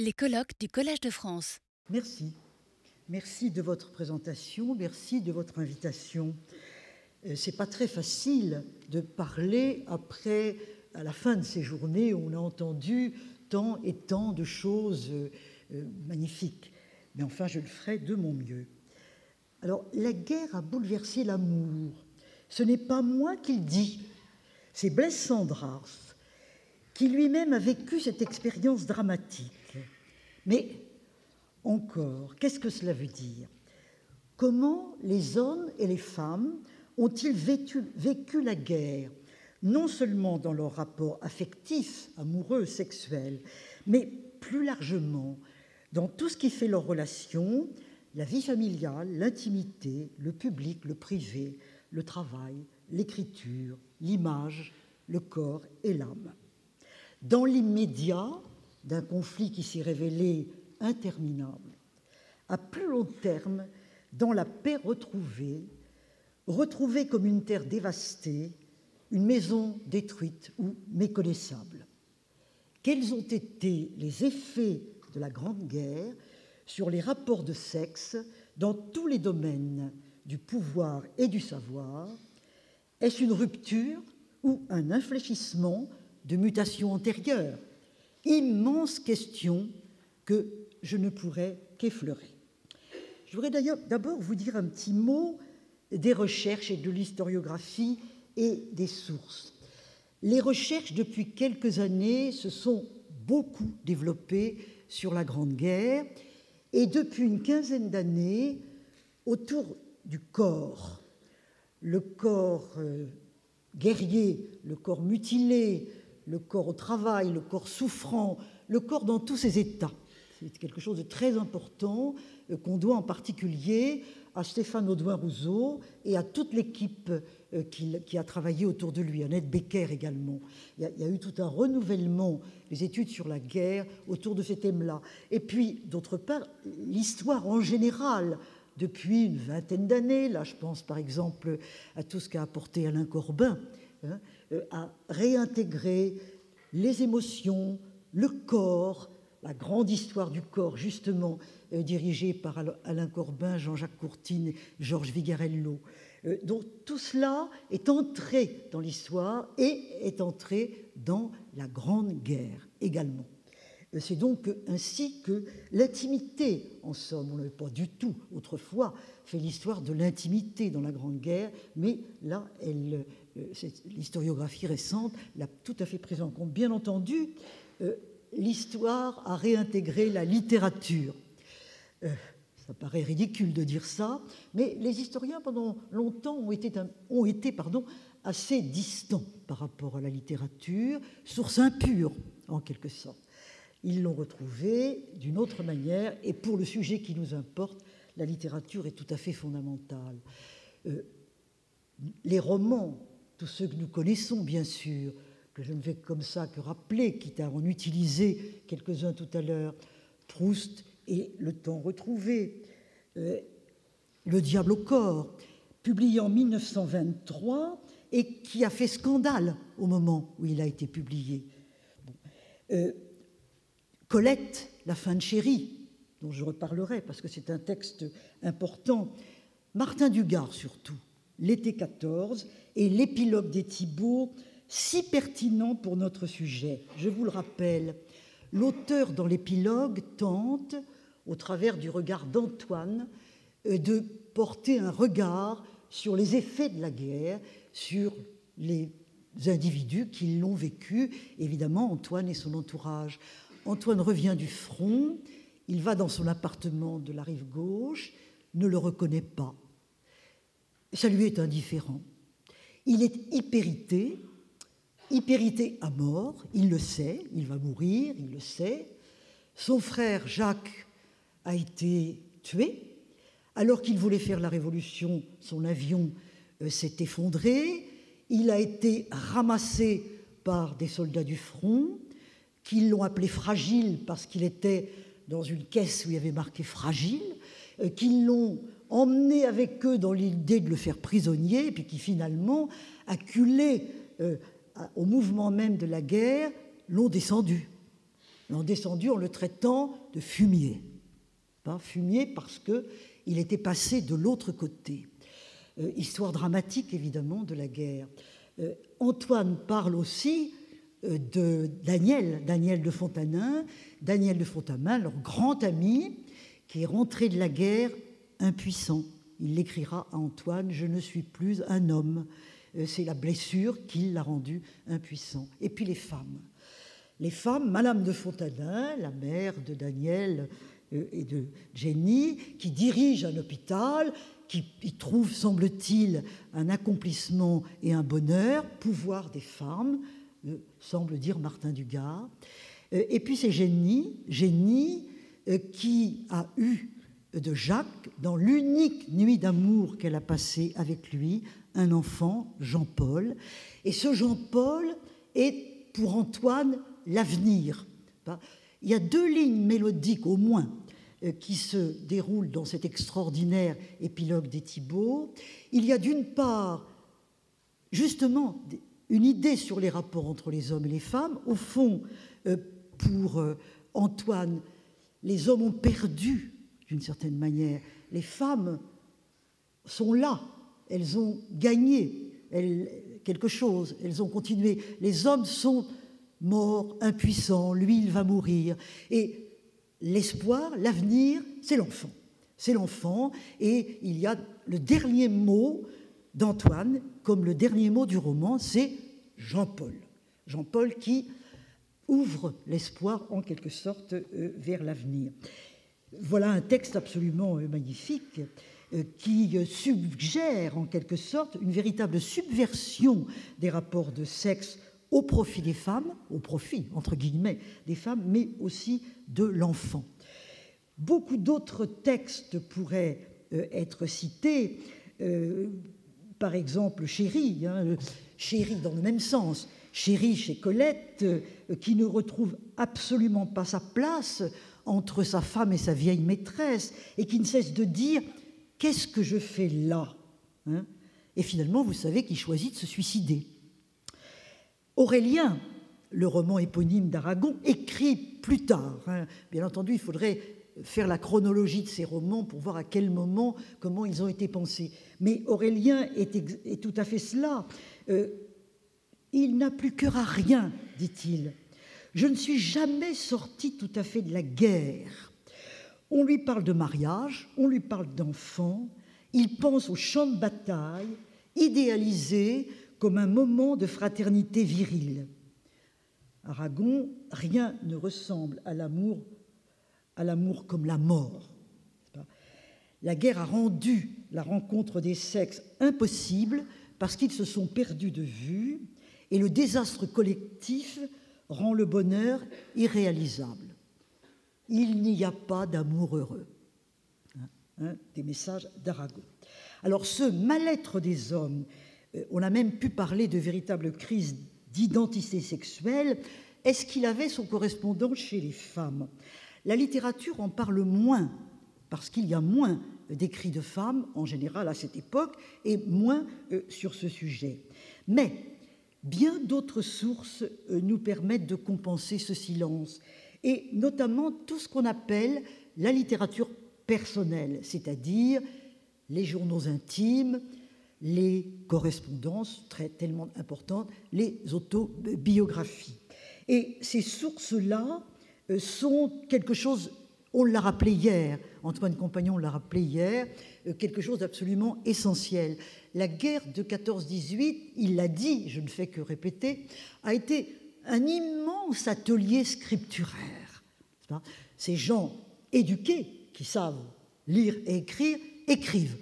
Les colloques du Collège de France. Merci. Merci de votre présentation, merci de votre invitation. Euh, c'est pas très facile de parler après, à la fin de ces journées où on a entendu tant et tant de choses euh, magnifiques. Mais enfin, je le ferai de mon mieux. Alors, la guerre a bouleversé l'amour. Ce n'est pas moi qui le dis, c'est Blaise qui lui-même a vécu cette expérience dramatique. Mais encore, qu'est-ce que cela veut dire? Comment les hommes et les femmes ont-ils vécu, la guerre, non seulement dans leur rapport affectif, amoureux, sexuel, mais plus largement dans tout ce qui fait leur relation, la vie familiale, l'intimité, le public, le privé, le travail, l'écriture, l'image, le corps et l'âme. Dans l'immédiat, d'un conflit qui s'est révélé interminable, à plus long terme, dans la paix retrouvée, retrouvée comme une terre dévastée, une maison détruite ou méconnaissable. Quels ont été les effets de la Grande Guerre sur les rapports de sexe dans tous les domaines du pouvoir et du savoir? Est-ce une rupture ou un infléchissement de mutations antérieures? Immense question que je ne pourrais qu'effleurer. Je voudrais d'ailleurs d'abord vous dire un petit mot des recherches et de l'historiographie et des sources. Les recherches depuis quelques années se sont beaucoup développées sur la Grande Guerre et depuis une quinzaine d'années autour du corps. Le corps euh, guerrier, le corps mutilé, le corps au travail, le corps souffrant, le corps dans tous ses états. C'est quelque chose de très important euh, qu'on doit en particulier à Stéphane Audouin-Rousseau et à toute l'équipe euh, qui, a travaillé autour de lui, Annette Becker également. Il y, a, eu tout un renouvellement des études sur la guerre autour de ces thèmes-là. Et puis, d'autre part, l'histoire en général, depuis une vingtaine d'années, là je pense par exemple à tout ce qu'a apporté Alain Corbin, hein, à réintégrer les émotions, le corps, la grande histoire du corps, justement, euh, dirigée par Alain Corbin, Jean-Jacques Courtine, Georges Vigarello. Euh, donc tout cela est entré dans l'histoire et est entré dans la Grande Guerre également. C'est donc ainsi que l'intimité, en somme, on n'avait pas du tout autrefois fait l'histoire de l'intimité dans la Grande Guerre, mais là, elle, euh, l'historiographie récente l'a tout à fait prise en compte. Bien entendu, euh, l'histoire a réintégré la littérature. Euh, ça paraît ridicule de dire ça, mais les historiens, pendant longtemps, ont été, ont été pardon, assez distants par rapport à la littérature, source impure, en quelque sorte. Ils l'ont retrouvée d'une autre manière, et pour le sujet qui nous importe, la littérature est tout à fait fondamentale. les romans tous ceux que nous connaissons, bien sûr, que je ne vais comme ça que rappeler, quitte à en utiliser quelques-uns tout à l'heure, Proust et Le temps retrouvé, euh, Le diable au corps, publié en 1923 et qui a fait scandale au moment où il a été publié. Euh, Colette, La fin de chérie, dont je reparlerai parce que c'est un texte important. Martin Dugard surtout, L'été 14, et l'épilogue des Thibauts, si pertinent pour notre sujet. Je vous le rappelle, l'auteur dans l'épilogue tente, au travers du regard d'Antoine, euh, de porter un regard sur les effets de la guerre, sur les individus qui l'ont vécu, évidemment Antoine et son entourage. Antoine revient du front, il va dans son appartement de la rive gauche, ne le reconnaît pas. Ça lui est indifférent. Il est hypérité, hypérité à mort, il le sait, il va mourir, il le sait. Son frère Jacques a été tué. Alors qu'il voulait faire la révolution, son avion euh, s'est effondré. Il a été ramassé par des soldats du front qui l'ont appelé fragile parce qu'il était dans une caisse où il y avait marqué fragile, euh, qui l'ont emmené avec eux dans l'idée de le faire prisonnier, puis qui finalement, acculés euh, au mouvement même de la guerre, l'ont descendu. l'ont descendu en le traitant de fumier. Pas fumier parce qu'il était passé de l'autre côté. Euh, histoire dramatique, évidemment, de la guerre. Euh, Antoine parle aussi de Daniel, Daniel de Fontanin, Daniel de Fontanin, leur grand ami, qui est rentré de la guerre impuissant. Il l'écrira à Antoine Je ne suis plus un homme. C'est la blessure qui l'a rendu impuissant. Et puis les femmes. Les femmes, Madame de Fontanin, la mère de Daniel et de Jenny, qui dirige un hôpital, qui y trouve, semble-t-il, un accomplissement et un bonheur, pouvoir des femmes, euh, semble dire Martin Dugard. Euh, et puis c'est Génie euh, qui a eu de Jacques, dans l'unique nuit d'amour qu'elle a passée avec lui, un enfant, Jean-Paul. Et ce Jean-Paul est pour Antoine l'avenir. Il y a deux lignes mélodiques au moins euh, qui se déroule dans cet extraordinaire épilogue des Thibauts. Il y a d'une part, justement, une idée sur les rapports entre les hommes et les femmes. Au fond, euh, pour euh, Antoine, les hommes ont perdu, d'une certaine manière. Les femmes sont là, elles ont gagné quelque chose, elles ont continué. Les hommes sont morts, impuissants, lui, il va mourir. Et l'espoir, l'avenir, c'est l'enfant. C'est l'enfant, et il y a le dernier mot d'Antoine, comme le dernier mot du roman, c'est Jean-Paul. Jean-Paul qui ouvre l'espoir en quelque sorte euh, vers l'avenir. Voilà un texte absolument euh, magnifique euh, qui suggère en quelque sorte une véritable subversion des rapports de sexe au profit des femmes, au profit, entre guillemets, des femmes, mais aussi de l'enfant. Beaucoup d'autres textes pourraient euh, être cités, euh, par exemple Chéri, hein, Chéri dans le même sens, Chéri chez Colette, euh, qui ne retrouve absolument pas sa place entre sa femme et sa vieille maîtresse, et qui ne cesse de dire Qu'est-ce que je fais là hein? Et finalement, vous savez qu'il choisit de se suicider. Aurélien, le roman éponyme d'Aragon, écrit plus tard. Hein. Bien entendu, il faudrait faire la chronologie de ces romans pour voir à quel moment, comment ils ont été pensés. Mais Aurélien est, tout à fait cela. Euh, il n'a plus cœur à rien, dit-il. Je ne suis jamais sorti tout à fait de la guerre. On lui parle de mariage, on lui parle d'enfants, il pense au champ de bataille, idéalisé comme un moment de fraternité virile. Aragon, rien ne ressemble à l'amour, à l'amour comme la mort. La guerre a rendu la rencontre des sexes impossible parce qu'ils se sont perdus de vue et le désastre collectif rend le bonheur irréalisable. Il n'y a pas d'amour heureux. Hein, hein, des messages d'Aragon. Alors ce mal-être des hommes euh, on a même pu parler de véritable crise d'identité sexuelle. Est-ce qu'il avait son correspondant chez les femmes? La littérature en parle moins, parce qu'il y a moins d'écrits de femmes en général à cette époque, et moins euh, sur ce sujet. Mais bien d'autres sources euh, nous permettent de compenser ce silence, et notamment tout ce qu'on appelle la littérature personnelle, c'est-à-dire les journaux intimes, les correspondances très tellement importantes, les autobiographies. Et ces sources-là euh, sont quelque chose, on l'a rappelé hier, Antoine Compagnon l'a rappelé hier, quelque chose d'absolument essentiel. La guerre de 14-18, il l'a dit, je ne fais que répéter, a été un immense atelier scripturaire. Ces gens éduqués, qui savent lire et écrire, écrivent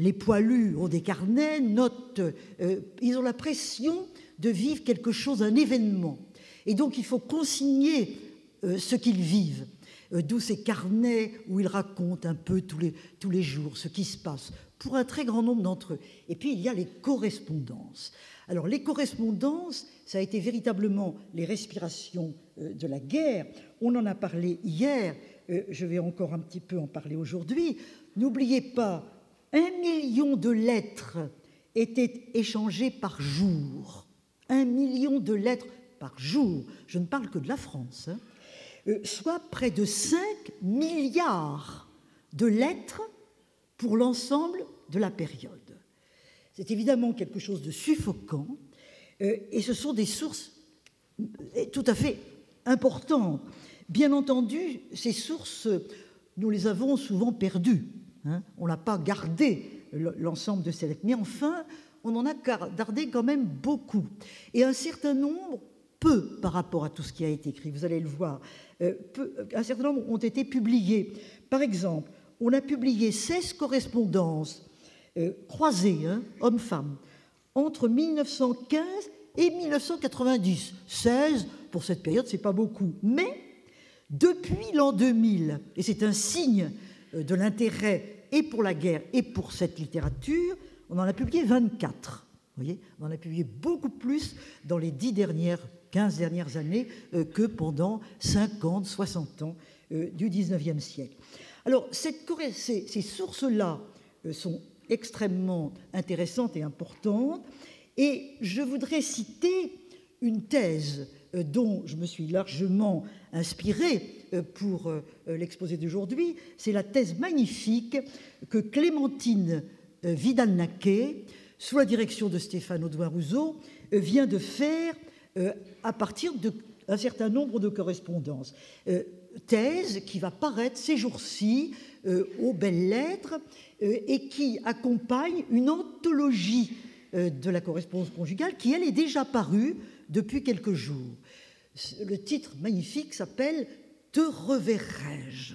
les poilus ont des carnets, notent, euh, ils ont la pression de vivre quelque chose, un événement. Et donc il faut consigner euh, ce qu'ils vivent, euh, d'où ces carnets où ils racontent un peu tous les, tous les jours ce qui se passe, pour un très grand nombre d'entre eux. Et puis il y a les correspondances. Alors les correspondances, ça a été véritablement les respirations de la guerre. On en a parlé hier, je vais encore un petit peu en parler aujourd'hui. N'oubliez pas un million de lettres étaient échangées par jour. Un million de lettres par jour. Je ne parle que de la France. Hein. Soit près de 5 milliards de lettres pour l'ensemble de la période. C'est évidemment quelque chose de suffocant, et ce sont des sources tout à fait importantes. Bien entendu, ces sources, nous les avons souvent perdues. Hein. on n'a pas gardé l'ensemble de ces lettres. Mais enfin, on en a gardé quand même beaucoup. Et un certain nombre, peu par rapport à tout ce qui a été écrit, vous allez le voir, euh, un certain nombre ont été publiés. Par exemple, on a publié 16 correspondances euh, croisées, hein, hommes-femmes, entre 1915 et 1990. 16 pour cette période, c'est pas beaucoup. Mais depuis l'an 2000, et c'est un signe euh, de l'intérêt et pour la guerre et pour cette littérature, on en a publié 24. Vous voyez on en a publié beaucoup plus dans les 10 dernières, 15 dernières années euh, que pendant 50, 60 ans euh, du 19e siècle. Alors, ces, ces sources-là sont extrêmement intéressantes et importantes, et je voudrais citer une thèse dont je me suis largement inspiré euh, pour euh, l'exposé d'aujourd'hui, c'est la thèse magnifique que Clémentine euh, Vidal-Naquet, sous la direction de Stéphane Audouin-Rousseau, vient de faire à partir d'un certain nombre de correspondances. Thèse qui va paraître ces jours-ci aux belles lettres et qui accompagne une anthologie de la correspondance conjugale qui, elle, est déjà parue depuis quelques jours. Le titre magnifique s'appelle Te reverrai-je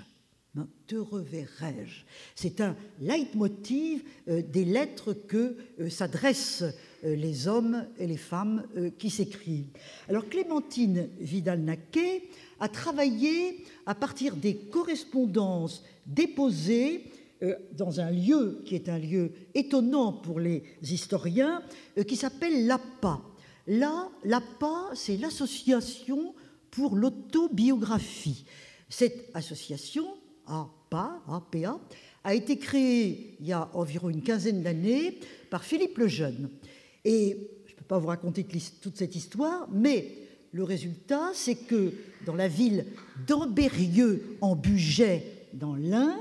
te reverrai-je? C'est un leitmotiv euh, des lettres que euh, s'adressent euh, les hommes et les femmes qui s'écrivent. Alors Clémentine Vidal-Naquet a travaillé à partir des correspondances déposées dans un lieu qui est un lieu étonnant pour les historiens, qui s'appelle l'APA. Là, l'APA, c'est l'association pour l'autobiographie. Cette association, APA, APA, a été créée il y a environ une quinzaine d'années par Philippe Lejeune. Et je ne peux pas vous raconter toute cette histoire, mais le résultat, c'est que dans la ville d'Ambérieux, en Bugey, dans l'Ain,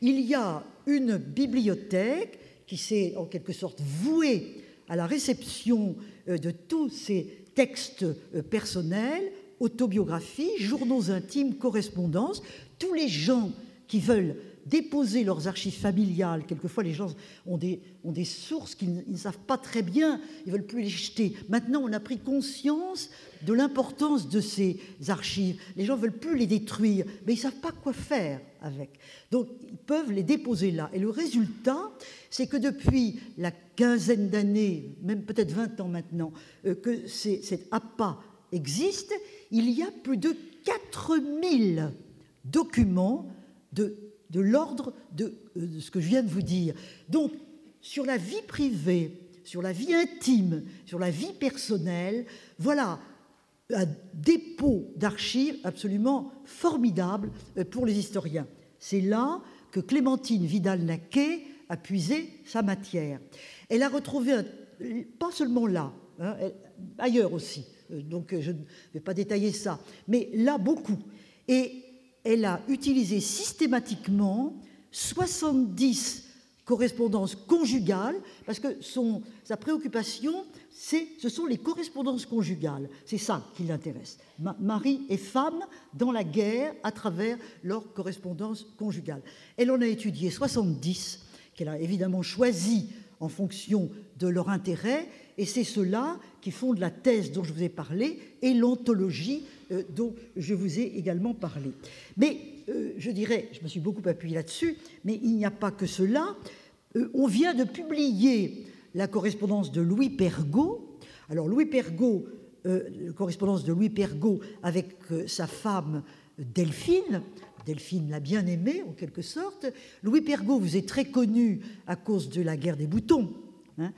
il y a une bibliothèque qui s'est en quelque sorte vouée à la réception euh, de tous ces textes euh, personnels, autobiographies, journaux intimes, correspondances, tous les gens qui veulent déposer leurs archives familiales. Quelquefois, les gens ont des, ont des sources qu'ils ne savent pas très bien, ils ne veulent plus les jeter. Maintenant, on a pris conscience de l'importance de ces archives. Les gens ne veulent plus les détruire, mais ils ne savent pas quoi faire avec. Donc, ils peuvent les déposer là. Et le résultat, c'est que depuis la quinzaine d'années, même peut-être 20 ans maintenant, euh, que cet APA existe, il y a plus de 4000 documents de l'ordre euh, de, ce que je viens de vous dire. Donc, sur la vie privée, sur la vie intime, sur la vie personnelle, voilà un dépôt d'archives absolument formidable euh, pour les historiens. C'est là que Clémentine Vidal-Naquet a puisé sa matière. Elle a retrouvé, pas seulement là, hein, ailleurs aussi, euh, donc je ne vais pas détailler ça, mais là beaucoup. Et elle a utilisé systématiquement 70 correspondances conjugales, parce que sa préoccupation, ce sont les correspondances conjugales. C'est ça qui l'intéresse. mari et femme dans la guerre à travers leurs correspondances conjugales. Elle en a étudié 70, qu'elle a évidemment choisi en fonction de leur intérêt, et c'est cela qui font de la thèse dont je vous ai parlé et l'anthologie euh, dont je vous ai également parlé. Mais euh, je dirais, je me suis beaucoup appuyé là-dessus, mais il n'y a pas que cela. Euh, on vient de publier la correspondance de Louis Pergaud. Alors Louis Pergaud, la correspondance de Louis Pergaud avec sa femme Delphine, Delphine l'a bien aimé en quelque sorte. Louis Pergaud vous est très connu à cause de la guerre des boutons, hein,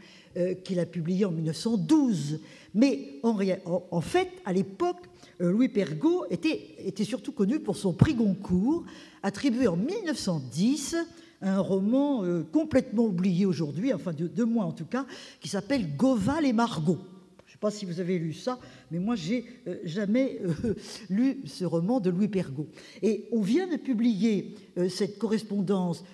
qu'il a publié en 1912. Mais en, fait, à l'époque, euh, Louis Pergaud était, surtout connu pour son prix Goncourt, attribué en 1910 à un roman euh, complètement oublié aujourd'hui, enfin de, moi en tout cas, qui s'appelle Goval et Margot. Je sais pas si vous avez lu ça, mais moi, j'ai euh, jamais euh, lu ce roman de Louis Pergaud. Et on vient de publier euh, cette correspondance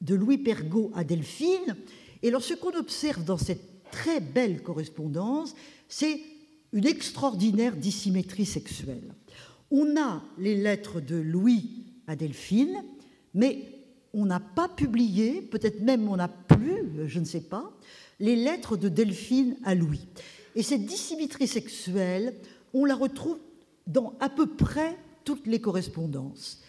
de Louis Pergaud à Delphine. Et alors, ce qu'on observe dans cette très belle correspondance, c'est une extraordinaire dissymétrie sexuelle. On a les lettres de Louis à Delphine, mais on n'a pas publié, peut-être même on n'a plus, je ne sais pas, les lettres de Delphine à Louis. Et cette dissymétrie sexuelle, on la retrouve dans à peu près toutes les correspondances.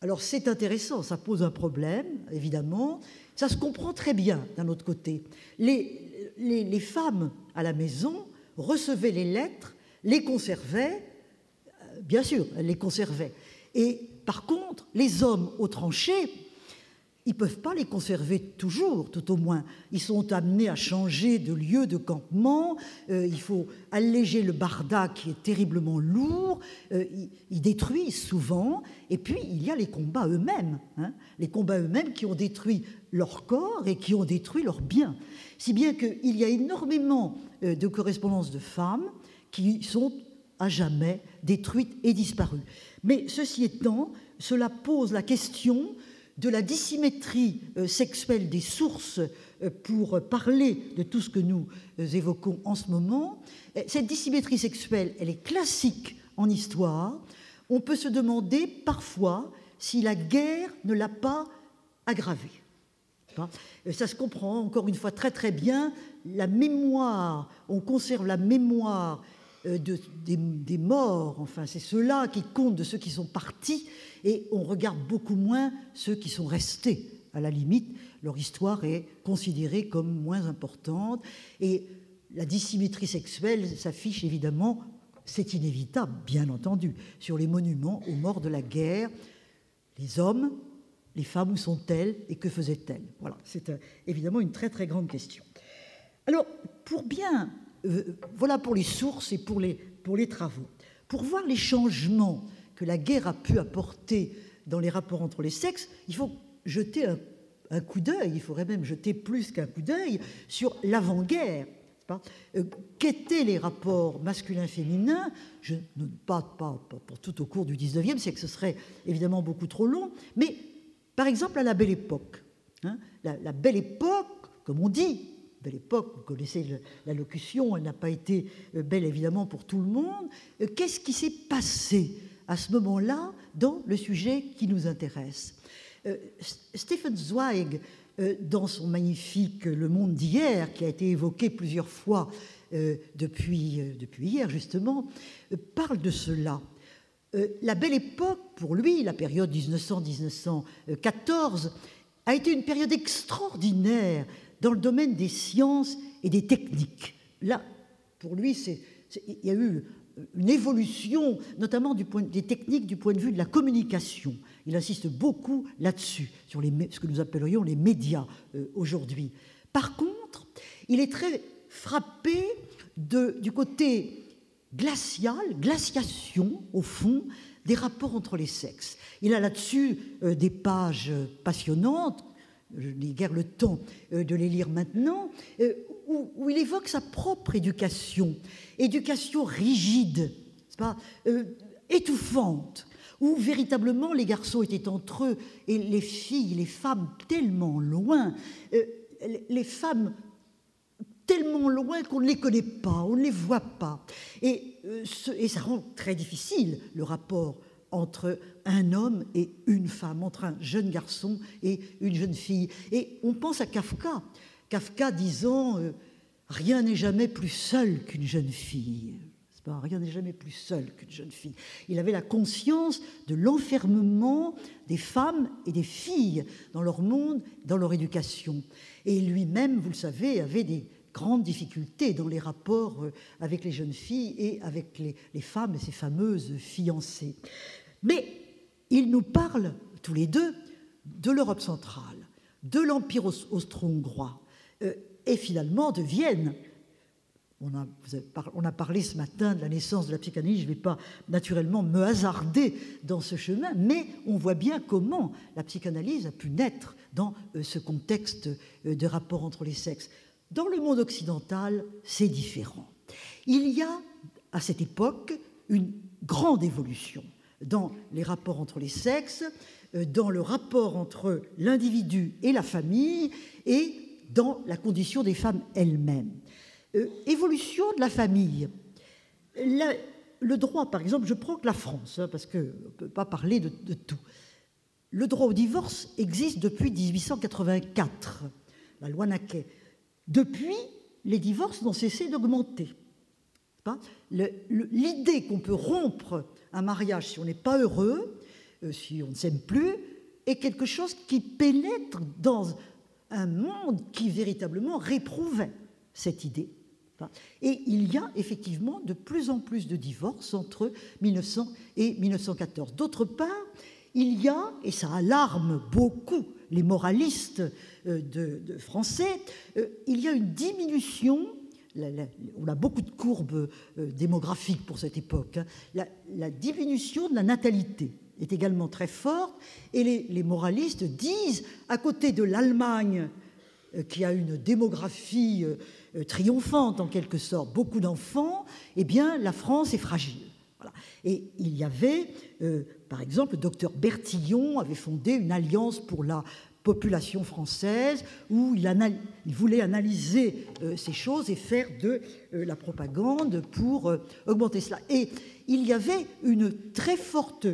Alors c'est intéressant, ça pose un problème, évidemment. Ça se comprend très bien d'un autre côté. Les, femmes à la maison recevaient les lettres, les conservaient, euh, bien sûr, elles les conservaient. Et par contre, les hommes aux tranchées, ils ne peuvent pas les conserver toujours, tout au moins. Ils sont amenés à changer de lieu de campement, euh, il faut alléger le barda qui est terriblement lourd, euh, ils, détruisent souvent, et puis il y a les combats eux-mêmes, hein, les combats eux-mêmes qui ont détruit leur corps et qui ont détruit leurs biens. Si bien qu'il y a énormément euh, de correspondances de femmes qui sont à jamais détruites et disparues. Mais ceci étant, cela pose la question de la dissymétrie euh, sexuelle des sources euh, pour parler de tout ce que nous euh, évoquons en ce moment. Cette dissymétrie sexuelle, elle est classique en histoire. On peut se demander parfois si la guerre ne l'a pas aggravée. Ça se comprend encore une fois très très bien. La mémoire, on conserve la mémoire de, des, des, morts, enfin c'est ceux-là qui comptent de ceux qui sont partis, et on regarde beaucoup moins ceux qui sont restés. À la limite, leur histoire est considérée comme moins importante, et la dissymétrie sexuelle s'affiche évidemment, c'est inévitable, bien entendu, sur les monuments aux morts de la guerre. Les hommes, les femmes, où sont-elles et que faisaient-elles? Voilà, c'est euh, évidemment une très très grande question. Alors, pour bien, euh, voilà pour les sources et pour les, pour les travaux. Pour voir les changements que la guerre a pu apporter dans les rapports entre les sexes, il faut jeter un, coup d'œil, il faudrait même jeter plus qu'un coup d'œil sur l'avant-guerre. Euh, Qu'étaient les rapports masculins-féminins Je ne pas, pas pour tout au cours du 19e siècle, ce serait évidemment beaucoup trop long, mais par exemple à la Belle Époque. Hein, la, la Belle Époque, comme on dit, Belle Époque, vous connaissez la locution, elle n'a pas été euh, belle évidemment pour tout le monde. Euh, Qu'est-ce qui s'est passé à ce moment-là dans le sujet qui nous intéresse. Euh, Stephen Zweig, euh, dans son magnifique Le monde d'hier, qui a été évoqué plusieurs fois euh, depuis, depuis hier justement, parle de cela. La belle époque, pour lui, la période 1900-1914, a été une période extraordinaire dans le domaine des sciences et des techniques. Là, pour lui, c'est, il y a eu une évolution, notamment des techniques du point de vue de la communication. Il insiste beaucoup là-dessus, sur ce que nous appellerions les médias euh, aujourd'hui. Par contre, il est très frappé du côté glacial, glaciation, au fond, des rapports entre les sexes. Il a là-dessus euh, des pages passionnantes, je n'ai guère le temps euh, de les lire maintenant, euh, où, il évoque sa propre éducation, éducation rigide, pas, euh, étouffante, où véritablement les garçons étaient entre eux et les filles, les femmes tellement loin, euh, les femmes tellement loin qu'on ne les connaît pas, on ne les voit pas. Et, euh, et ça rend très difficile le rapport entre un homme et une femme, entre un jeune garçon et une jeune fille. Et on pense à Kafka, Kafka disant euh, Rien n'est jamais plus seul qu'une jeune fille. Rien n'est jamais plus seul qu'une jeune fille. Il avait la conscience de l'enfermement des femmes et des filles dans leur monde, dans leur éducation. Et lui-même, vous le savez, avait des grandes difficultés dans les rapports euh, avec les jeunes filles et avec les, femmes et ces fameuses fiancées. Mais il nous parle tous les deux de l'Europe centrale, de l'Empire austro-hongrois et finalement de Vienne. On a, on a, parlé ce matin de la naissance de la psychanalyse, je ne vais pas naturellement me hasarder dans ce chemin, mais on voit bien comment la psychanalyse a pu naître dans euh, ce contexte euh, de rapport entre les sexes. Dans le monde occidental, c'est différent. Il y a à cette époque une grande évolution dans les rapports entre les sexes, euh, dans le rapport entre l'individu et la famille et dans la condition des femmes elles-mêmes. Euh, évolution de la famille. le droit, par exemple, je prends que la France, hein, parce qu'on ne peut pas parler de, de, tout. Le droit au divorce existe depuis 1884, la loi Naquet. Depuis, les divorces n'ont cessé d'augmenter. L'idée qu'on peut rompre un mariage si on n'est pas heureux, euh, si on ne s'aime plus, est quelque chose qui pénètre dans un monde qui véritablement réprouvait cette idée. Et il y a effectivement de plus en plus de divorces entre 1900 et 1914. D'autre part, il y a, et ça alarme beaucoup les moralistes euh, français, euh, il y a une diminution on a beaucoup de courbes euh, démographiques pour cette époque, hein. la, diminution de la natalité est également très forte, et les, moralistes disent, à côté de l'Allemagne, qui a une démographie triomphante en quelque sorte, beaucoup d'enfants, eh bien la France est fragile. Et il y avait, par exemple, le docteur Bertillon avait fondé une alliance pour la population française où il, voulait analyser euh, ces choses et faire de euh, la propagande pour euh, augmenter cela. Et il y avait une très forte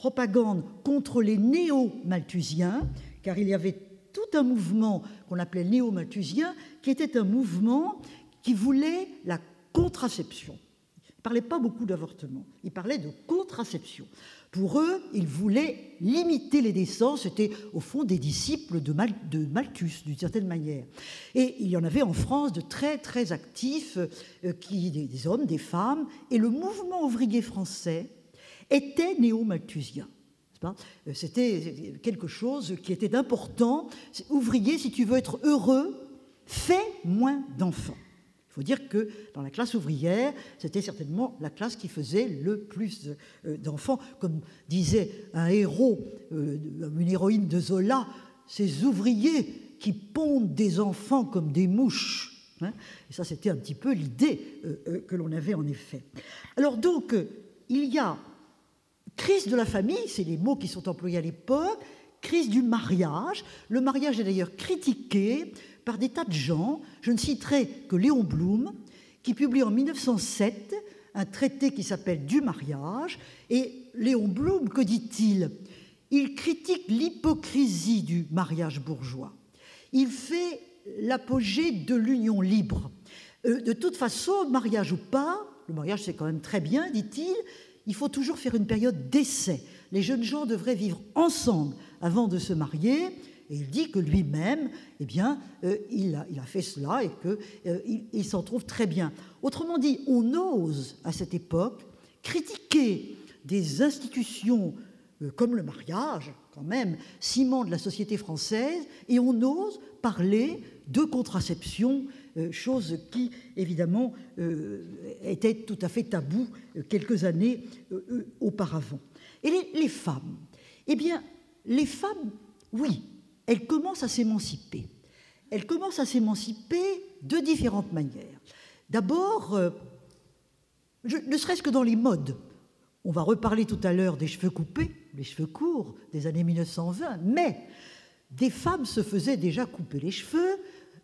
propagande contre les néo-malthusiens, car il y avait tout un mouvement qu'on appelait néo-malthusien, qui était un mouvement qui voulait la contraception. Il ne parlait pas beaucoup d'avortement, il parlait de contraception. Pour eux, ils voulaient limiter les décès. C'était au fond des disciples de, Malthus, d'une certaine manière. Et il y en avait en France de très très actifs, euh, qui, des, hommes, des femmes. Et le mouvement ouvrier français était néo-malthusien. Euh, c'était quelque chose qui était important. Ouvrier, si tu veux être heureux, fais moins d'enfants. Il faut dire que dans la classe ouvrière, c'était certainement la classe qui faisait le plus euh, d'enfants. Comme disait un héros, euh, une héroïne de Zola, ces ouvriers qui pondent des enfants comme des mouches. Hein. Et ça, c'était un petit peu l'idée que l'on avait en effet. Alors donc, il y a crise de la famille, c'est les mots qui sont employés à l'époque, crise du mariage. Le mariage est d'ailleurs critiqué par des tas de gens. Je ne citerai que Léon Blum, qui publie en 1907 un traité qui s'appelle Du mariage. Et Léon Blum, que dit-il? Il critique l'hypocrisie du mariage bourgeois. Il fait l'apogée de l'union libre. Euh, de toute façon, mariage ou pas, le mariage c'est quand même très bien, dit-il, il faut toujours faire une période d'essai. Les jeunes gens devraient vivre ensemble avant de se marier. Et il dit que lui-même, eh euh, il, a, il, a, fait cela et qu'il euh, s'en trouve très bien. Autrement dit, on ose à cette époque critiquer des institutions euh, comme le mariage, quand même, ciment de la société française, et on ose parler de contraception, chose qui, évidemment, était tout à fait tabou quelques années auparavant. Et les, les femmes Eh bien, les femmes, oui, elles commencent à s'émanciper. Elles commencent à s'émanciper de différentes manières. D'abord, euh, ne serait-ce que dans les modes. On va reparler tout à l'heure des cheveux coupés, les cheveux courts des années 1920, mais des femmes se faisaient déjà couper les cheveux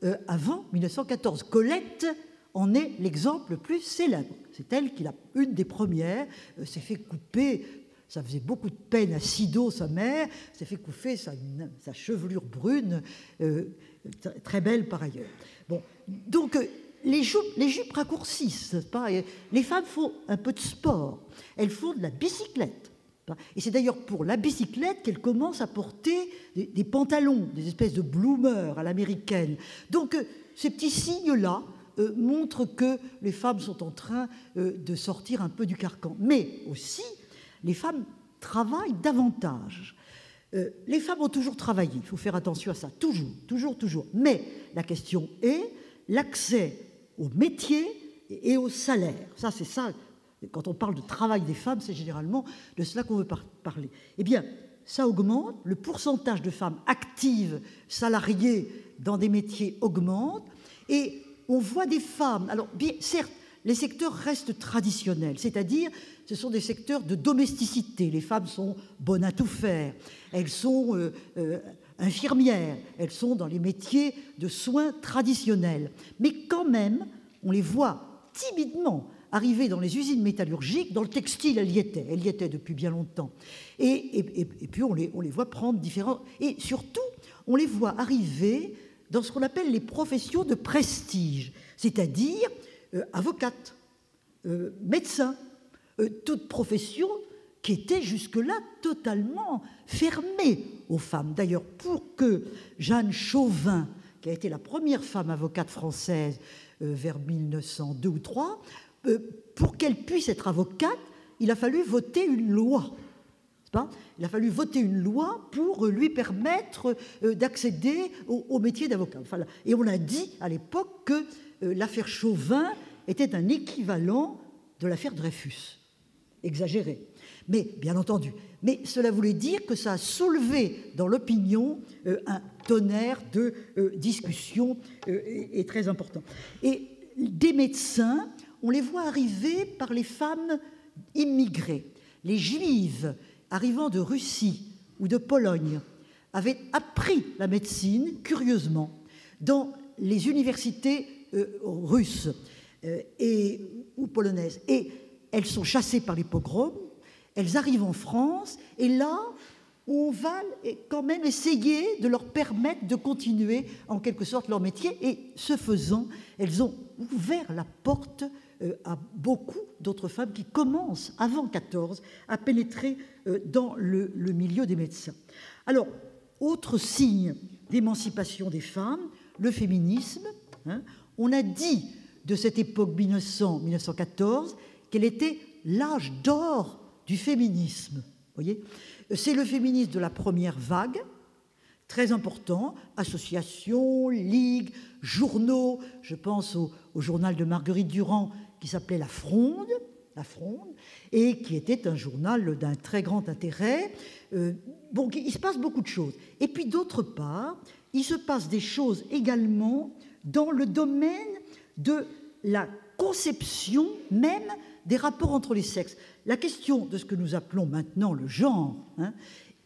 euh, avant 1914. Colette en est l'exemple le plus célèbre. C'est elle qui, une des premières, euh, s'est fait couper ça faisait beaucoup de peine à Sido, sa mère, s'est fait couper sa, chevelure brune, euh, très belle par ailleurs. Bon, donc les jupes, les jupes raccourcissent, pas? Les femmes font un peu de sport, elles font de la bicyclette. Et c'est d'ailleurs pour la bicyclette qu'elles commencent à porter des, pantalons, des espèces de bloomers à l'américaine. Donc euh, ces petits signes-là montrent que les femmes sont en train de sortir un peu du carcan. Mais aussi, les femmes travaillent davantage. Euh, les femmes ont toujours travaillé, il faut faire attention à ça, toujours, toujours, toujours. Mais la question est l'accès au métier et au salaire. Ça, c'est ça. Quand on parle de travail des femmes, c'est généralement de cela qu'on veut parler. Eh bien, ça augmente, le pourcentage de femmes actives, salariées dans des métiers augmente, et on voit des femmes. Alors, bien, certes, les secteurs restent traditionnels, c'est-à-dire ce sont des secteurs de domesticité. Les femmes sont bonnes à tout faire, elles sont euh, euh, infirmières, elles sont dans les métiers de soins traditionnels. Mais quand même, on les voit timidement arriver dans les usines métallurgiques, dans le textile, elle y était, elle y était depuis bien longtemps. Et, puis on les, voit prendre différents... Et surtout, on les voit arriver dans ce qu'on appelle les professions de prestige, c'est-à-dire euh, avocates, euh, médecins, euh, toute profession qui était jusque-là totalement fermée aux femmes. D'ailleurs, pour que Jeanne Chauvin, qui a été la première femme avocate française vers 1902 ou 3, pour qu'elle puisse être avocate, il a fallu voter une loi. Il a fallu voter une loi pour lui permettre d'accéder au, métier d'avocat. et on a dit à l'époque que l'affaire Chauvin était un équivalent de l'affaire Dreyfus. Exagéré. Mais, bien entendu, mais cela voulait dire que ça a soulevé dans l'opinion euh, un tonnerre de euh, discussions euh, et, très important. Et des médecins, on les voit arriver par les femmes immigrées. Les juives arrivant de Russie ou de Pologne avaient appris la médecine, curieusement, dans les universités russes. Euh, et, ou polonaises. Et elles sont chassées par les pogroms, elles arrivent en France, et là, on va quand même essayer de leur permettre de continuer en quelque sorte leur métier. Et ce faisant, elles ont ouvert la porte euh, à beaucoup d'autres femmes qui commencent, avant 14, à pénétrer euh, dans le, milieu des médecins. Alors, autre signe d'émancipation des femmes, le féminisme. Hein. on a dit de cette époque 1900-1914 qu'elle était l'âge d'or du féminisme. Voyez C'est le féminisme de la première vague, très important, associations, ligues, journaux. Je pense au, journal de Marguerite Durand qui s'appelait La Fronde, La Fronde, et qui était un journal d'un très grand intérêt. Euh, bon, il se passe beaucoup de choses. Et puis d'autre part, il se passe des choses également dans le domaine de la conception même des rapports entre les sexes. La question de ce que nous appelons maintenant le genre hein,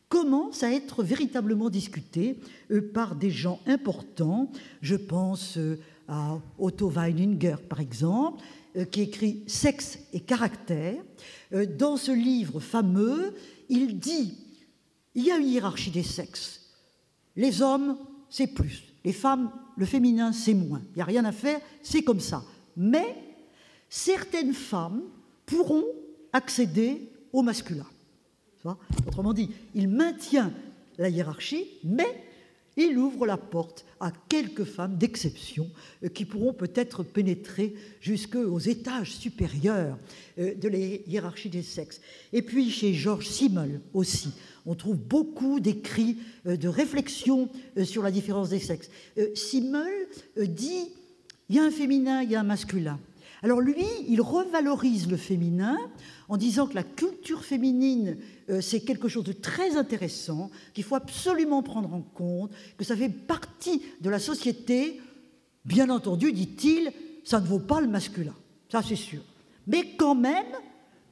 commence à être véritablement discutée euh, par des gens importants. Je pense euh, à Otto Weininger, par exemple, qui écrit Sexe et caractère. dans ce livre fameux, il dit il y a une hiérarchie des sexes. Les hommes, c'est plus. Les femmes, le féminin, c'est moins. Il n'y a rien à faire, c'est comme ça. Mais certaines femmes pourront accéder au masculin. Autrement dit, il maintient la hiérarchie, mais il ouvre la porte à quelques femmes d'exception euh, qui pourront peut-être pénétrer jusqu'aux étages supérieurs euh, de la hiérarchie des sexes. Et puis chez Georges Simmel aussi, on trouve beaucoup d'écrits euh, de réflexion sur la différence des sexes. Simmel dit il y a un féminin, il y a un masculin. Alors lui, il revalorise le féminin en disant que la culture féminine, euh, c'est quelque chose de très intéressant, qu'il faut absolument prendre en compte, que ça fait partie de la société. Bien entendu, dit-il, ça ne vaut pas le masculin, ça c'est sûr. Mais quand même,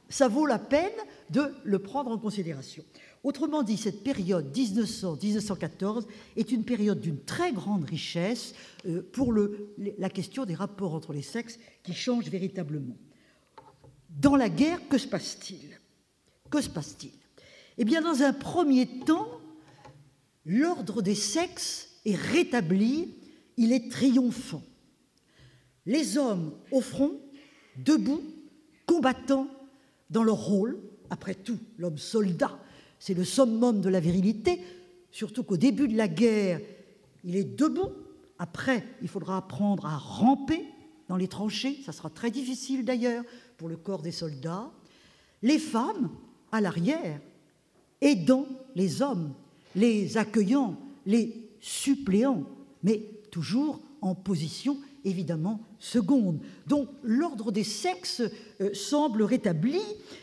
ça vaut la peine de le prendre en considération. Autrement dit, cette période 1900-1914 est une période d'une très grande richesse euh, pour la question des rapports entre les sexes qui change véritablement. Dans la guerre, que se passe-t-il? Que se passe-t-il? Eh bien, dans un premier temps, l'ordre des sexes est rétabli, il est triomphant. Les hommes au front, debout, combattant dans leur rôle, après tout, l'homme soldat c'est le summum de la virilité, surtout qu'au début de la guerre, il est debout. Après, il faudra apprendre à ramper dans les tranchées, ça sera très difficile d'ailleurs pour le corps des soldats. Les femmes, à l'arrière, aidant les hommes, les accueillant, les suppléant, mais toujours en position évidemment seconde. Donc l'ordre des sexes euh, semble rétabli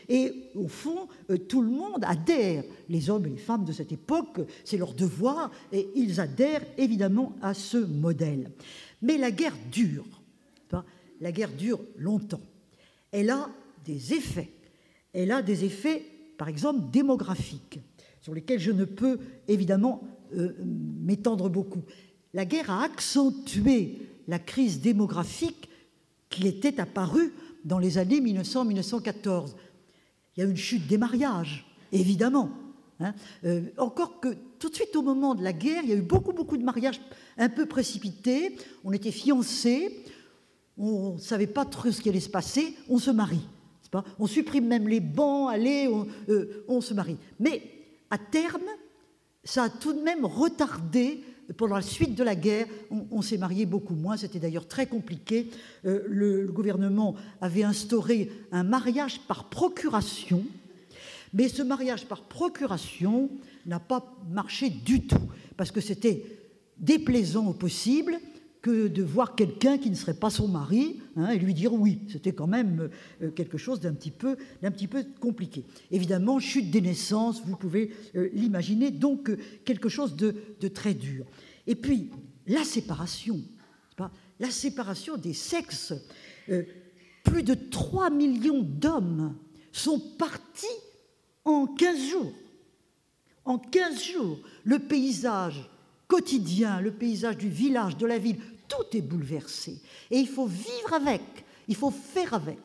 et au fond euh, tout le monde adhère. Les hommes et les femmes de cette époque, c'est leur devoir et ils adhèrent évidemment à ce modèle. Mais la guerre dure. La guerre dure longtemps. Elle a des effets. Elle a des effets, par exemple, démographiques, sur lesquels je ne peux évidemment euh, m'étendre beaucoup. La guerre a accentué la crise démographique qui était apparue dans les années 1900-1914. Il y a eu une chute des mariages, évidemment. Hein. Euh, encore que tout de suite au moment de la guerre, il y a eu beaucoup, beaucoup de mariages un peu précipités. On était fiancés, on ne savait pas trop ce qui allait se passer, on se marie. Pas? On supprime même les bancs, allez, on, euh, on se marie. Mais à terme, ça a tout de même retardé pendant la suite de la guerre, on, s'est marié beaucoup moins. C'était d'ailleurs très compliqué. Euh, le, gouvernement avait instauré un mariage par procuration, mais ce mariage par procuration n'a pas marché du tout, parce que c'était déplaisant au possible de voir quelqu'un qui ne serait pas son mari hein, et lui dire oui. C'était quand même euh, quelque chose d'un petit, peu, petit peu compliqué. Évidemment, chute des naissances, vous pouvez euh, l'imaginer, donc euh, quelque chose de, très dur. Et puis, la séparation, la séparation des sexes. plus de 3 millions d'hommes sont partis en 15 jours. En 15 jours, le paysage quotidien, le paysage du village, de la ville, tout est bouleversé. Et il faut vivre avec, il faut faire avec.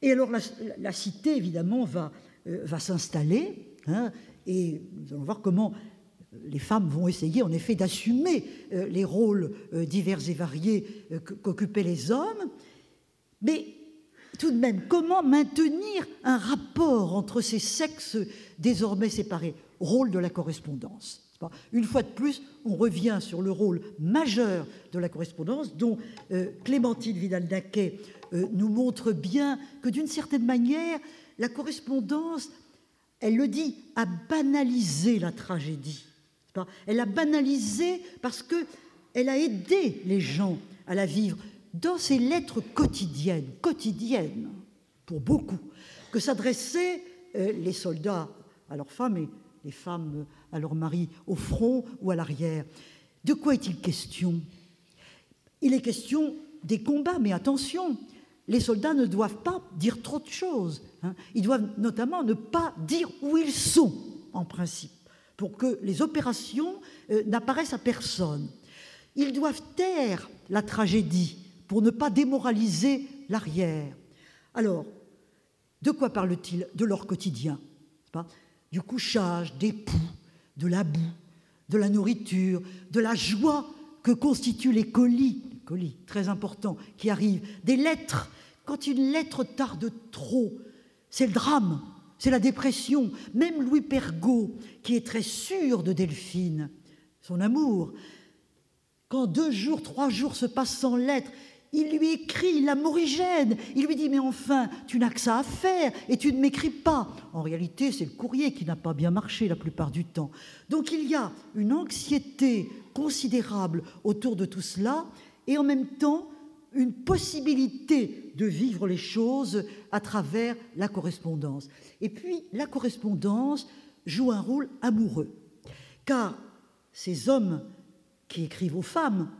Et alors la, cité, évidemment, va, euh, va s'installer, hein, et nous allons voir comment les femmes vont essayer, en effet, d'assumer euh, les rôles euh, divers et variés qu'occupaient les hommes. Mais tout de même, comment maintenir un rapport entre ces sexes désormais séparés? Rôle de la correspondance. Une fois de plus, on revient sur le rôle majeur de la correspondance, dont euh, Clémentine Vidal-Naquet euh, nous montre bien que d'une certaine manière, la correspondance, elle le dit, a banalisé la tragédie. Elle a banalisé parce qu'elle a aidé les gens à la vivre dans ces lettres quotidiennes, quotidiennes pour beaucoup, que s'adressaient euh, les soldats à leurs femmes et les femmes à leur mari au front ou à l'arrière. De quoi est-il question? Il est question des combats, mais attention, les soldats ne doivent pas dire trop de choses. Hein. Ils doivent notamment ne pas dire où ils sont, en principe, pour que les opérations euh, n'apparaissent à personne. Ils doivent taire la tragédie pour ne pas démoraliser l'arrière. Alors, de quoi parlent-ils De leur quotidien du couchage, des poux, de la boue, de la nourriture, de la joie que constituent les colis, colis très importants qui arrivent, des lettres. Quand une lettre tarde trop, c'est le drame, c'est la dépression. Même Louis Pergaud, qui est très sûr de Delphine, son amour, quand deux jours, trois jours se passent sans lettre, il lui écrit l'amorigène. Il lui dit Mais enfin, tu n'as que ça à faire et tu ne m'écris pas. En réalité, c'est le courrier qui n'a pas bien marché la plupart du temps. Donc il y a une anxiété considérable autour de tout cela et en même temps une possibilité de vivre les choses à travers la correspondance. Et puis, la correspondance joue un rôle amoureux. Car ces hommes qui écrivent aux femmes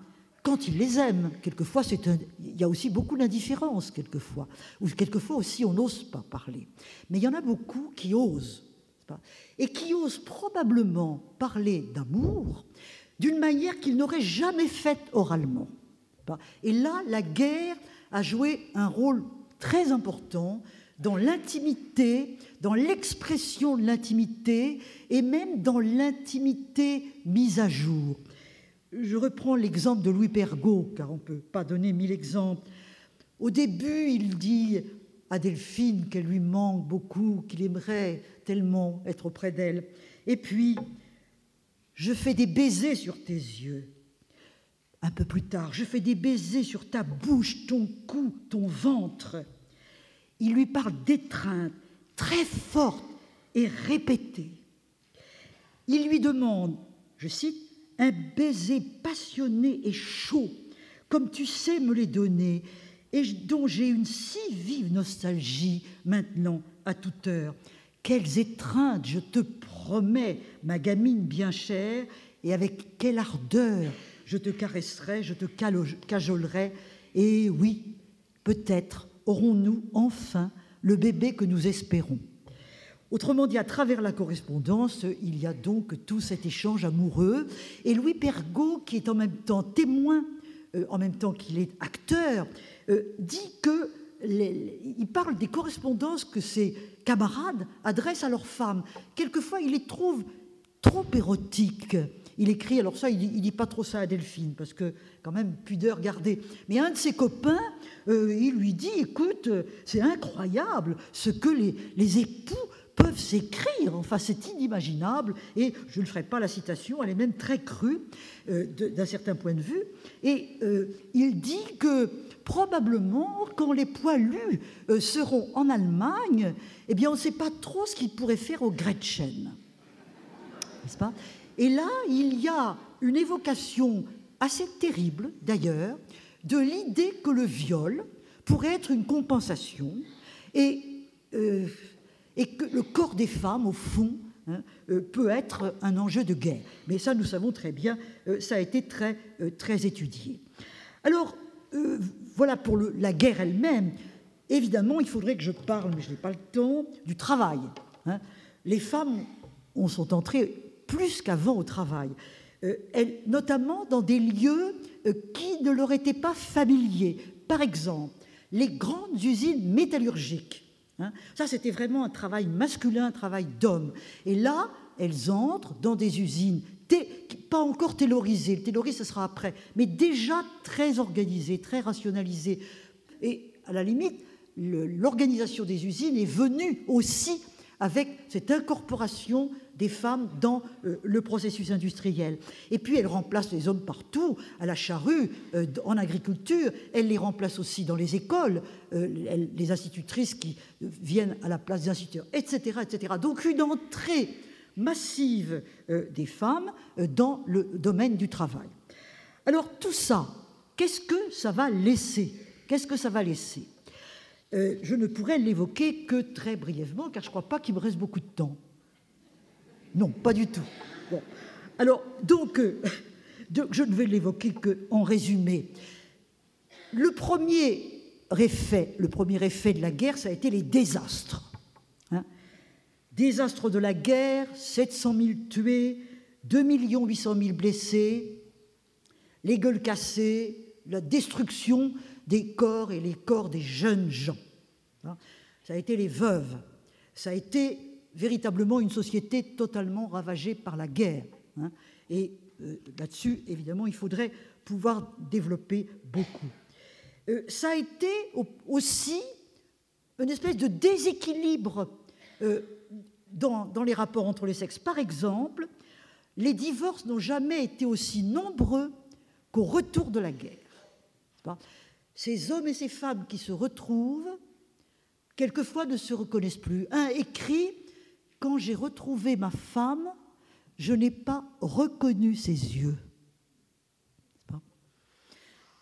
quand ils les aiment. Quelquefois, il y a aussi beaucoup d'indifférence, quelquefois. Ou quelquefois aussi, on n'ose pas parler. Mais il y en a beaucoup qui osent. Et qui osent probablement parler d'amour d'une manière qu'ils n'auraient jamais faite oralement. Et là, la guerre a joué un rôle très important dans l'intimité, dans l'expression de l'intimité et même dans l'intimité mise à jour. Je reprends l'exemple de Louis Pergaud, car on ne peut pas donner mille exemples. Au début, il dit à Delphine qu'elle lui manque beaucoup, qu'il aimerait tellement être auprès d'elle. Et puis, je fais des baisers sur tes yeux. Un peu plus tard, je fais des baisers sur ta bouche, ton cou, ton ventre. Il lui parle d'étreinte très forte et répétée. Il lui demande, je cite, un baiser passionné et chaud, comme tu sais me les donner, et dont j'ai une si vive nostalgie maintenant à toute heure. Quelles étreintes, je te promets, ma gamine bien chère, et avec quelle ardeur je te caresserai, je te cajolerai, et oui, peut-être aurons-nous enfin le bébé que nous espérons Autrement dit, à travers la correspondance, il y a donc tout cet échange amoureux. Et Louis Pergaud, qui est en même temps témoin, euh, en même temps qu'il est acteur, euh, dit que il parle des correspondances que ses camarades adressent à leurs femmes. Quelquefois, il les trouve trop érotiques. Il écrit, alors ça, il dit, dit pas trop ça à Delphine, parce que quand même, pudeur gardée. Mais un de ses copains, euh, il lui dit, écoute, c'est incroyable ce que les époux peuvent s'écrire. Enfin, c'est inimaginable. Et je ne ferai pas la citation, elle est même très crue euh, d'un certain point de vue. Et euh, il dit que probablement, quand les poilus euh, seront en Allemagne, eh bien, on ne sait pas trop ce qu'ils pourraient faire au Gretchen. N'est-ce pas? Et là, il y a une évocation assez terrible, d'ailleurs, de l'idée que le viol pourrait être une compensation et et que le corps des femmes, au fond, hein, euh, peut être un enjeu de guerre. Mais ça, nous savons très bien, euh, ça a été très, euh, étudié. Alors, voilà pour la guerre elle-même. Évidemment, il faudrait que je parle, mais je n'ai pas le temps, du travail. Hein. Les femmes on sont entrées plus qu'avant au travail, notamment dans des lieux qui ne leur étaient pas familiers. Par exemple, les grandes usines métallurgiques Hein. Ça, c'était vraiment un travail masculin, un travail d'homme. Et là, elles entrent dans des usines pas encore taylorisées, le taylorisme, ce sera après, mais déjà très organisées, très rationalisées. Et à la limite, l'organisation des usines est venue aussi avec cette incorporation des femmes dans euh, le processus industriel. Et puis elle remplace les hommes partout, à la charrue, euh, en agriculture, elle les remplace aussi dans les écoles, euh, les institutrices qui viennent à la place des instituteurs, etc., etc. Donc une entrée massive des femmes dans le domaine du travail. Alors tout ça, qu'est-ce que ça va laisser? Qu'est-ce que ça va laisser? Je ne pourrais l'évoquer que très brièvement, car je ne crois pas qu'il me reste beaucoup de temps. Non, pas du tout. Alors, donc, euh, je ne vais l'évoquer qu'en résumé. Le premier effet, de la guerre, ça a été les désastres. Hein. Désastres de la guerre, 700 000 tués, 2 800 000 blessés, les gueules cassées, la destruction des corps et les corps des jeunes gens. Hein. Ça a été les veuves, ça a été véritablement une société totalement ravagée par la guerre. Hein. et euh, là-dessus, évidemment, il faudrait pouvoir développer beaucoup. Euh, ça a été aussi une espèce de déséquilibre euh, dans, dans, les rapports entre les sexes. Par exemple, les divorces n'ont jamais été aussi nombreux qu'au retour de la guerre. Ces hommes et ces femmes qui se retrouvent, quelquefois ne se reconnaissent plus. Un écrit quand j'ai retrouvé ma femme, je n'ai pas reconnu ses yeux.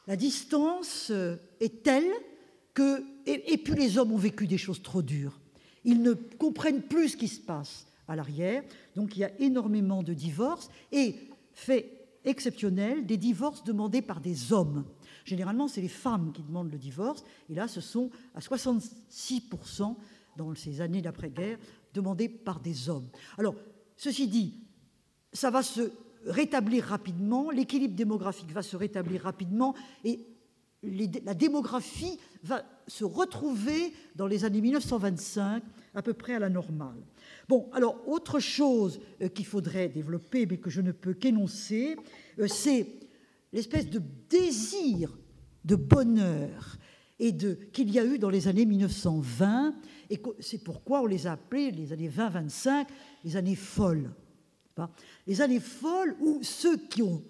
La distance est telle que... Et, puis les hommes ont vécu des choses trop dures. Ils ne comprennent plus ce qui se passe à l'arrière. Donc il y a énormément de divorces. Et fait exceptionnel, des divorces demandés par des hommes. Généralement, c'est les femmes qui demandent le divorce. Et là, ce sont à 66% dans ces années d'après-guerre demandé par des hommes. Alors, ceci dit, ça va se rétablir rapidement, l'équilibre démographique va se rétablir rapidement et la démographie va se retrouver dans les années 1925 à peu près à la normale. Bon, alors autre chose euh, qu'il faudrait développer, mais que je ne peux qu'énoncer, euh, c'est l'espèce de désir de bonheur et qu'il y a eu dans les années 1920 et c'est pourquoi on les a appelés, les années 20-25, les années folles. Les années folles où ceux qui ont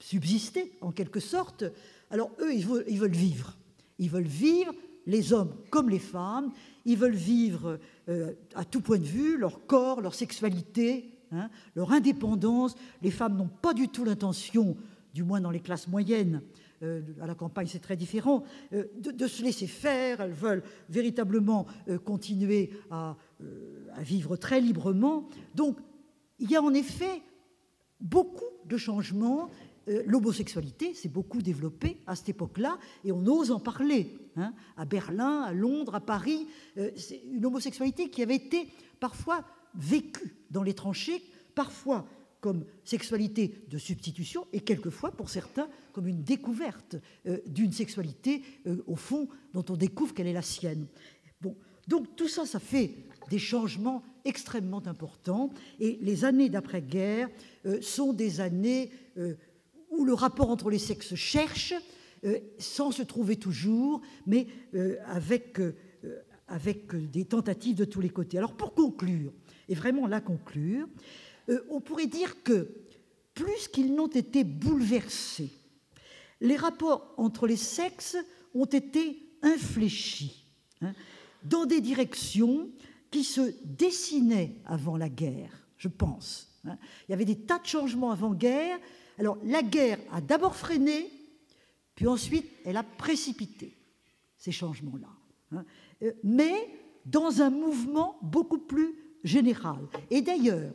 subsisté, en quelque sorte, alors eux, ils veulent, vivre. Ils veulent vivre, les hommes comme les femmes, ils veulent vivre euh, à tout point de vue, leur corps, leur sexualité, hein, leur indépendance. Les femmes n'ont pas du tout l'intention, du moins dans les classes moyennes, euh, à la campagne c'est très différent, euh, de, se laisser faire, elles veulent véritablement euh, continuer à, vivre très librement. Donc il y a en effet beaucoup de changements l'homosexualité s'est beaucoup développée à cette époque-là et on ose en parler. Hein, à Berlin, à Londres, à Paris, c'est une homosexualité qui avait été parfois vécue dans les tranchées, parfois comme sexualité de substitution et quelquefois, pour certains, comme une découverte euh, d'une sexualité, au fond, dont on découvre qu'elle est la sienne. Bon, donc tout ça, ça fait des changements extrêmement importants. Et les années d'après-guerre sont des années où le rapport entre les sexes cherche, euh, sans se trouver toujours, mais euh, avec, euh, avec des tentatives de tous les côtés. Alors pour conclure, et vraiment la conclure, on pourrait dire que plus qu'ils n'ont été bouleversés, les rapports entre les sexes ont été infléchis hein, dans des directions qui se dessinaient avant la guerre, je pense. Hein. Il y avait des tas de changements avant-guerre alors la guerre a d'abord freiné, puis ensuite elle a précipité ces changements-là. Hein. Euh, mais dans un mouvement beaucoup plus général. Et d'ailleurs,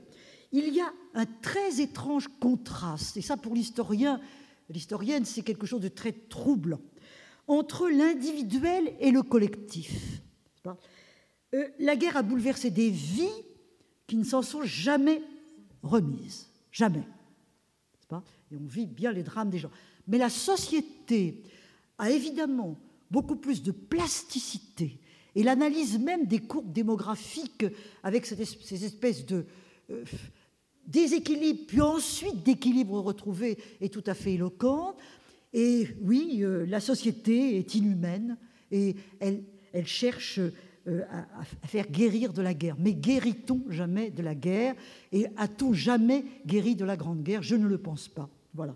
il y a un très étrange contraste, et ça pour l'historien, l'historienne, c'est quelque chose de très troublant, entre l'individuel et le collectif. Euh, la guerre a bouleversé des vies qui ne s'en sont jamais remises. Jamais et on vit bien les drames des gens. Mais la société a évidemment beaucoup plus de plasticité et l'analyse même des courbes démographiques avec ces espèces de euh, déséquilibre, puis ensuite d'équilibre retrouvé est tout à fait éloquente. Et oui, euh, la société est inhumaine et elle, cherche euh, à, faire guérir de la guerre. Mais guérit-on jamais de la guerre? Et a-t-on jamais guéri de la Grande Guerre? Je ne le pense pas. Voilà.